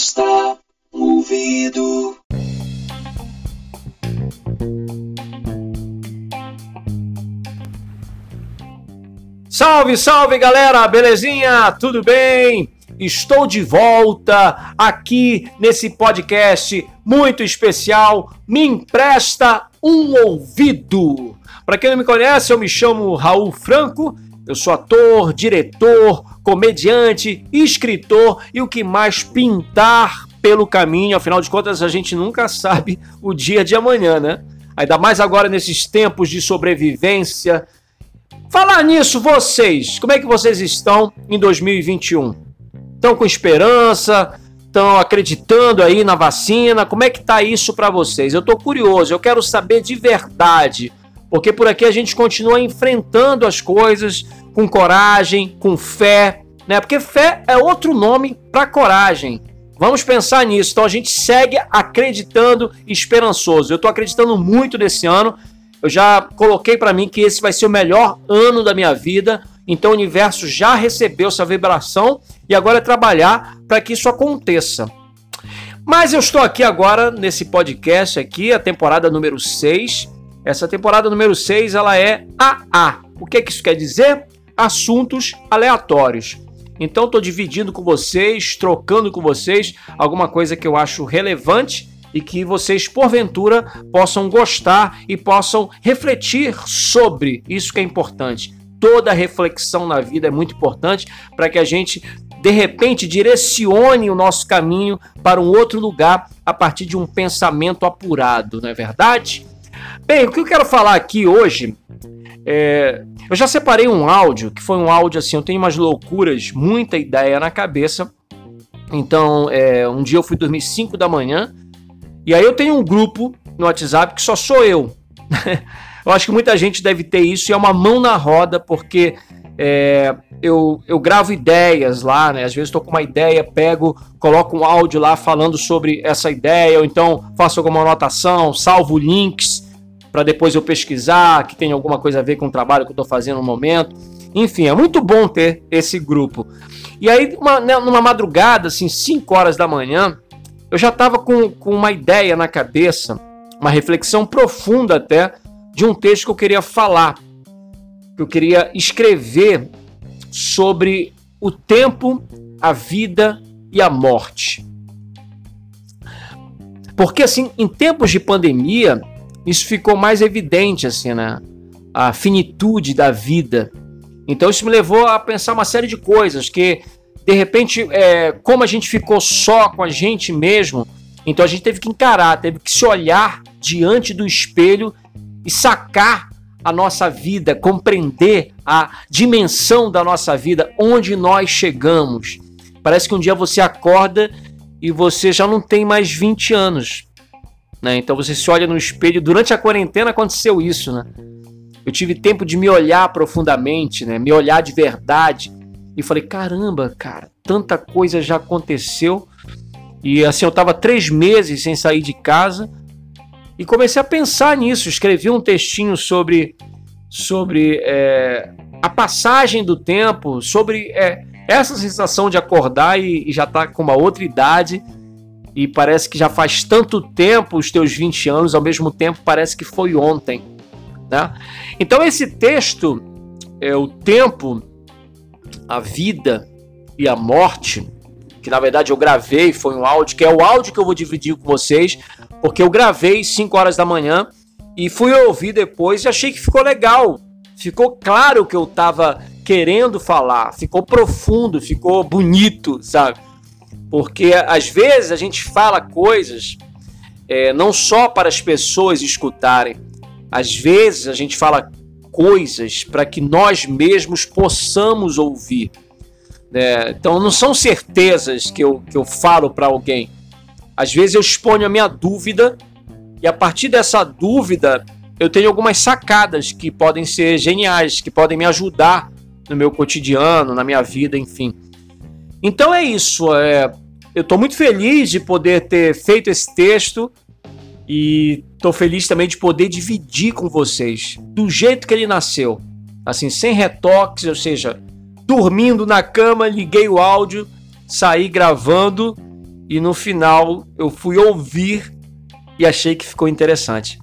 Empresta ouvido. Salve, salve galera, belezinha? Tudo bem? Estou de volta aqui nesse podcast muito especial. Me empresta um ouvido. Para quem não me conhece, eu me chamo Raul Franco. Eu sou ator, diretor, comediante, escritor e o que mais pintar pelo caminho. Afinal de contas, a gente nunca sabe o dia de amanhã, né? Ainda mais agora nesses tempos de sobrevivência. Falar nisso, vocês, como é que vocês estão em 2021? Estão com esperança? Estão acreditando aí na vacina? Como é que tá isso para vocês? Eu tô curioso, eu quero saber de verdade, porque por aqui a gente continua enfrentando as coisas com coragem, com fé, né? Porque fé é outro nome para coragem. Vamos pensar nisso. Então a gente segue acreditando esperançoso. Eu estou acreditando muito nesse ano. Eu já coloquei para mim que esse vai ser o melhor ano da minha vida. Então o universo já recebeu essa vibração e agora é trabalhar para que isso aconteça. Mas eu estou aqui agora nesse podcast aqui, a temporada número 6. Essa temporada número 6, ela é AA. O que, é que isso quer dizer? Assuntos aleatórios. Então estou dividindo com vocês, trocando com vocês alguma coisa que eu acho relevante e que vocês porventura possam gostar e possam refletir sobre isso que é importante. Toda reflexão na vida é muito importante para que a gente de repente direcione o nosso caminho para um outro lugar a partir de um pensamento apurado, não é verdade? Bem, o que eu quero falar aqui hoje é, eu já separei um áudio, que foi um áudio assim, eu tenho umas loucuras, muita ideia na cabeça. Então, é, um dia eu fui dormir 5 da manhã, e aí eu tenho um grupo no WhatsApp que só sou eu. eu acho que muita gente deve ter isso, e é uma mão na roda, porque é, eu, eu gravo ideias lá, né? Às vezes estou com uma ideia, pego, coloco um áudio lá falando sobre essa ideia, ou então faço alguma anotação, salvo links para depois eu pesquisar, que tem alguma coisa a ver com o trabalho que eu estou fazendo no momento. Enfim, é muito bom ter esse grupo. E aí, uma, né, numa madrugada, assim, 5 horas da manhã, eu já estava com, com uma ideia na cabeça, uma reflexão profunda até, de um texto que eu queria falar, que eu queria escrever sobre o tempo, a vida e a morte. Porque, assim, em tempos de pandemia, isso ficou mais evidente, assim, né? A finitude da vida. Então isso me levou a pensar uma série de coisas que, de repente, é, como a gente ficou só com a gente mesmo, então a gente teve que encarar, teve que se olhar diante do espelho e sacar a nossa vida, compreender a dimensão da nossa vida, onde nós chegamos. Parece que um dia você acorda e você já não tem mais 20 anos. Né? Então você se olha no espelho. Durante a quarentena aconteceu isso, né? Eu tive tempo de me olhar profundamente, né? Me olhar de verdade. E falei, caramba, cara, tanta coisa já aconteceu. E assim, eu tava três meses sem sair de casa. E comecei a pensar nisso. Escrevi um textinho sobre, sobre é, a passagem do tempo, sobre é, essa sensação de acordar e, e já tá com uma outra idade e parece que já faz tanto tempo os teus 20 anos, ao mesmo tempo parece que foi ontem. Né? Então, esse texto, é o tempo, a vida e a morte, que na verdade eu gravei, foi um áudio, que é o áudio que eu vou dividir com vocês, porque eu gravei 5 horas da manhã e fui ouvir depois e achei que ficou legal. Ficou claro o que eu estava querendo falar, ficou profundo, ficou bonito, sabe? Porque às vezes a gente fala coisas é, não só para as pessoas escutarem, às vezes a gente fala coisas para que nós mesmos possamos ouvir. Né? Então não são certezas que eu, que eu falo para alguém. Às vezes eu exponho a minha dúvida e a partir dessa dúvida eu tenho algumas sacadas que podem ser geniais, que podem me ajudar no meu cotidiano, na minha vida, enfim. Então é isso. É, eu estou muito feliz de poder ter feito esse texto e estou feliz também de poder dividir com vocês do jeito que ele nasceu, assim sem retoques, ou seja, dormindo na cama, liguei o áudio, saí gravando e no final eu fui ouvir e achei que ficou interessante.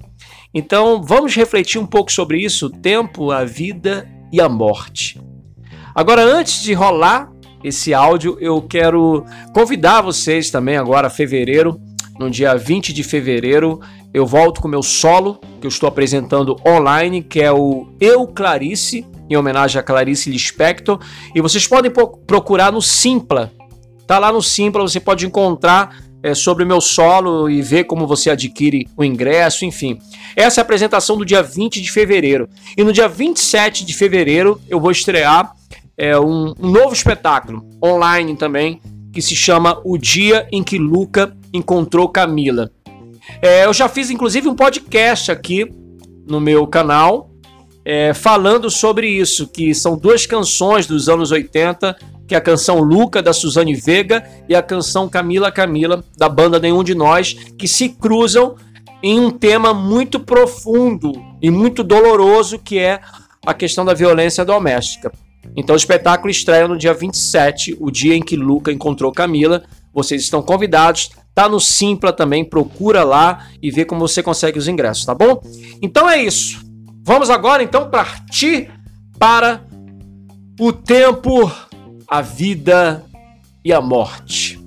Então vamos refletir um pouco sobre isso: o tempo, a vida e a morte. Agora, antes de rolar esse áudio, eu quero convidar vocês também agora, fevereiro, no dia 20 de fevereiro, eu volto com meu solo, que eu estou apresentando online, que é o Eu Clarice, em homenagem a Clarice Lispector, e vocês podem procurar no Simpla. Tá lá no Simpla, você pode encontrar é, sobre o meu solo e ver como você adquire o ingresso, enfim. Essa é a apresentação do dia 20 de fevereiro. E no dia 27 de fevereiro eu vou estrear é, um, um novo espetáculo online também, que se chama O Dia em que Luca Encontrou Camila. É, eu já fiz inclusive um podcast aqui no meu canal é, falando sobre isso, que são duas canções dos anos 80, que é a canção Luca da Suzane Vega e a canção Camila Camila da banda Nenhum de Nós, que se cruzam em um tema muito profundo e muito doloroso que é a questão da violência doméstica. Então o espetáculo estreia no dia 27, o dia em que Luca encontrou Camila. Vocês estão convidados. Tá no Simpla também, procura lá e vê como você consegue os ingressos, tá bom? Então é isso. Vamos agora então partir para o tempo, a vida e a morte.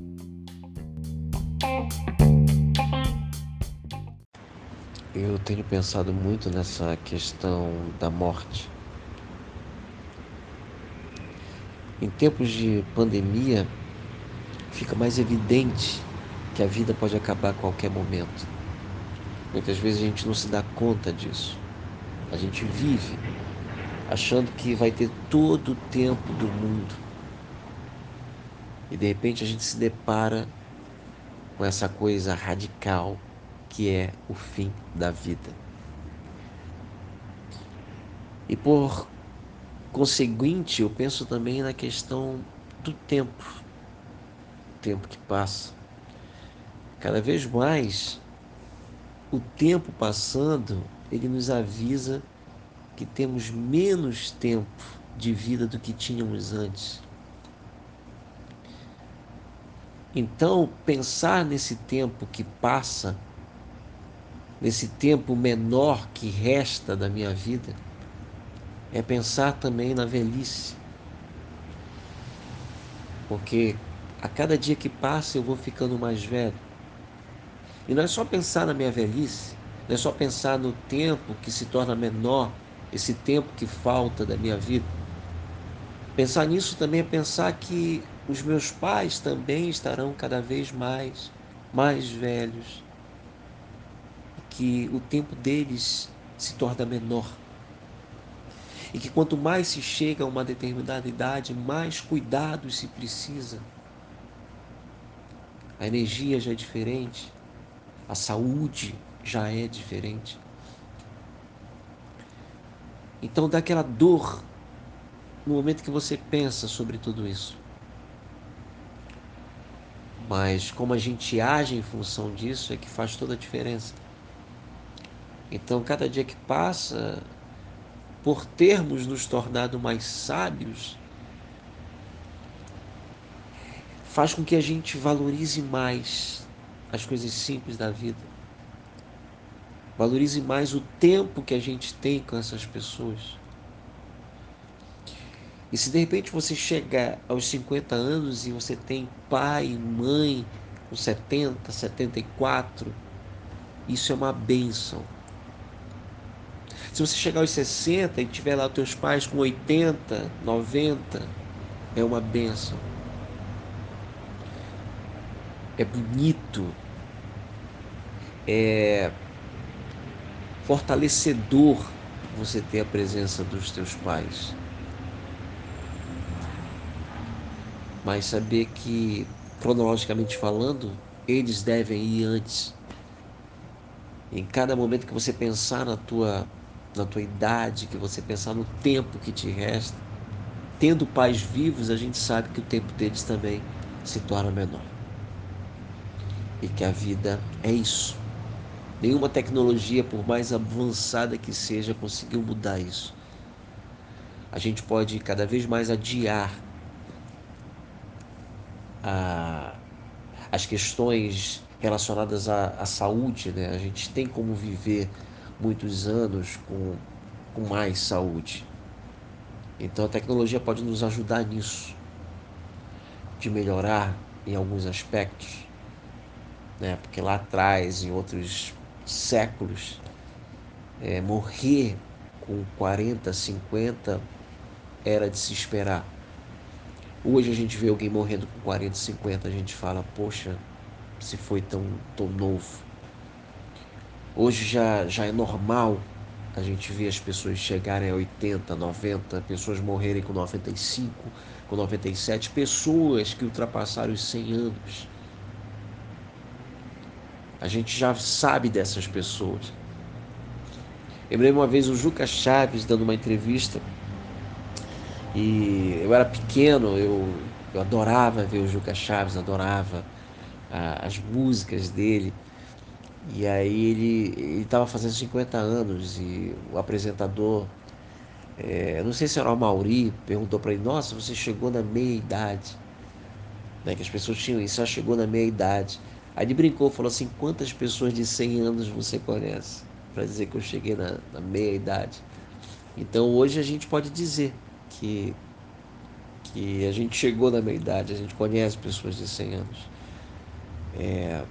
Eu tenho pensado muito nessa questão da morte. Em tempos de pandemia, fica mais evidente que a vida pode acabar a qualquer momento. Muitas vezes a gente não se dá conta disso. A gente vive achando que vai ter todo o tempo do mundo. E de repente a gente se depara com essa coisa radical que é o fim da vida. E por conseguinte, eu penso também na questão do tempo, o tempo que passa. Cada vez mais, o tempo passando, ele nos avisa que temos menos tempo de vida do que tínhamos antes. Então, pensar nesse tempo que passa, nesse tempo menor que resta da minha vida, é pensar também na velhice. Porque a cada dia que passa eu vou ficando mais velho. E não é só pensar na minha velhice, não é só pensar no tempo que se torna menor, esse tempo que falta da minha vida. Pensar nisso também é pensar que os meus pais também estarão cada vez mais, mais velhos, que o tempo deles se torna menor e que quanto mais se chega a uma determinada idade, mais cuidados se precisa. A energia já é diferente, a saúde já é diferente. Então dá aquela dor no momento que você pensa sobre tudo isso. Mas como a gente age em função disso é que faz toda a diferença. Então cada dia que passa, por termos nos tornado mais sábios, faz com que a gente valorize mais as coisas simples da vida. Valorize mais o tempo que a gente tem com essas pessoas. E se de repente você chega aos 50 anos e você tem pai, mãe com 70, 74, isso é uma bênção. Se você chegar aos 60 e tiver lá teus pais com 80, 90, é uma benção. É bonito. É fortalecedor você ter a presença dos teus pais. Mas saber que, cronologicamente falando, eles devem ir antes. Em cada momento que você pensar na tua na tua idade, que você pensar no tempo que te resta. Tendo pais vivos, a gente sabe que o tempo deles também se torna menor. E que a vida é isso. Nenhuma tecnologia, por mais avançada que seja, conseguiu mudar isso. A gente pode cada vez mais adiar a, as questões relacionadas à, à saúde, né? A gente tem como viver muitos anos com, com mais saúde. Então a tecnologia pode nos ajudar nisso, de melhorar em alguns aspectos, né? Porque lá atrás, em outros séculos, é, morrer com 40, 50 era de se esperar. Hoje a gente vê alguém morrendo com 40, 50, a gente fala, poxa, se foi tão, tão novo. Hoje já, já é normal a gente ver as pessoas chegarem a 80, 90, pessoas morrerem com 95, com 97, pessoas que ultrapassaram os 100 anos. A gente já sabe dessas pessoas. Lembro uma vez o Juca Chaves dando uma entrevista e eu era pequeno, eu, eu adorava ver o Juca Chaves, adorava a, as músicas dele. E aí ele estava fazendo 50 anos e o apresentador, é, não sei se era o Mauri, perguntou para ele, nossa, você chegou na meia idade. Né, que as pessoas tinham isso, já chegou na meia idade. Aí ele brincou, falou assim, quantas pessoas de 100 anos você conhece? Para dizer que eu cheguei na, na meia idade. Então hoje a gente pode dizer que, que a gente chegou na meia idade, a gente conhece pessoas de 100 anos. É...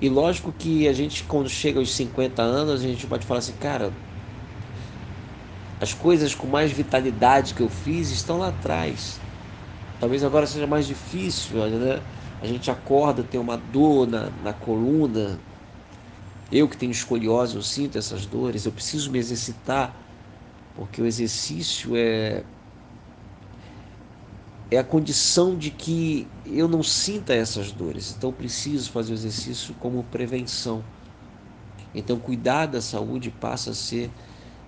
E lógico que a gente, quando chega aos 50 anos, a gente pode falar assim, cara, as coisas com mais vitalidade que eu fiz estão lá atrás. Talvez agora seja mais difícil, né? A gente acorda, tem uma dor na, na coluna. Eu que tenho escoliose, eu sinto essas dores. Eu preciso me exercitar, porque o exercício é é a condição de que eu não sinta essas dores. Então, preciso fazer o exercício como prevenção. Então, cuidar da saúde passa a ser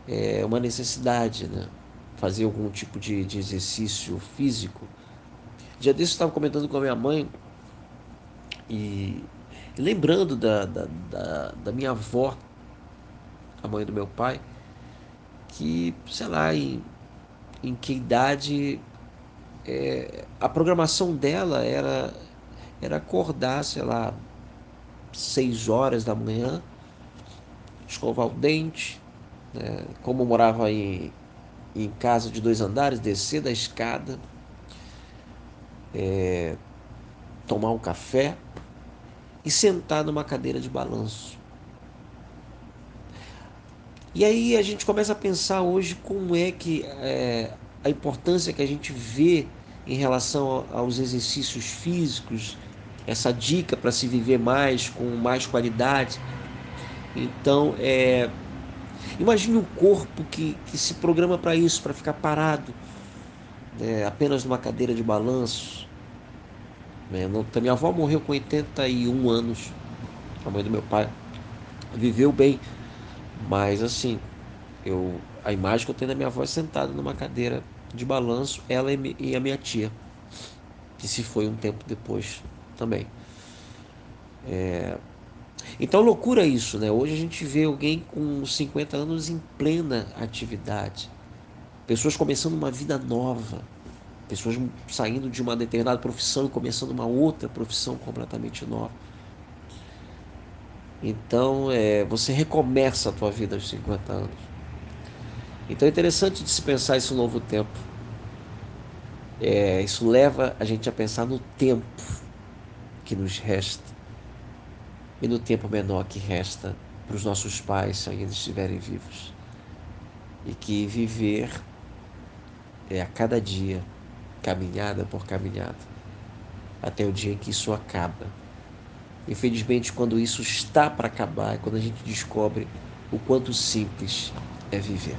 é, uma necessidade, né? Fazer algum tipo de, de exercício físico. Já desse eu estava comentando com a minha mãe e, e lembrando da, da, da, da minha avó, a mãe do meu pai, que, sei lá, em, em que idade é, a programação dela era, era acordar, sei lá, seis horas da manhã, escovar o dente, né? como morava em, em casa de dois andares, descer da escada, é, tomar um café e sentar numa cadeira de balanço. E aí a gente começa a pensar hoje como é que é, a importância que a gente vê em relação aos exercícios físicos, essa dica para se viver mais, com mais qualidade. Então, é, imagine um corpo que, que se programa para isso, para ficar parado, né, apenas numa cadeira de balanço. Né, minha avó morreu com 81 anos, a mãe do meu pai viveu bem, mas assim, eu, a imagem que eu tenho da minha avó é sentada numa cadeira de balanço, ela e a minha tia, que se foi um tempo depois também. É... Então, loucura isso, né? Hoje a gente vê alguém com 50 anos em plena atividade, pessoas começando uma vida nova, pessoas saindo de uma determinada profissão e começando uma outra profissão completamente nova. Então, é, você recomeça a tua vida aos 50 anos. Então é interessante de se pensar esse novo tempo. É, isso leva a gente a pensar no tempo que nos resta e no tempo menor que resta para os nossos pais se ainda estiverem vivos. E que viver é a cada dia, caminhada por caminhada, até o dia em que isso acaba. Infelizmente, quando isso está para acabar, é quando a gente descobre o quanto simples é viver.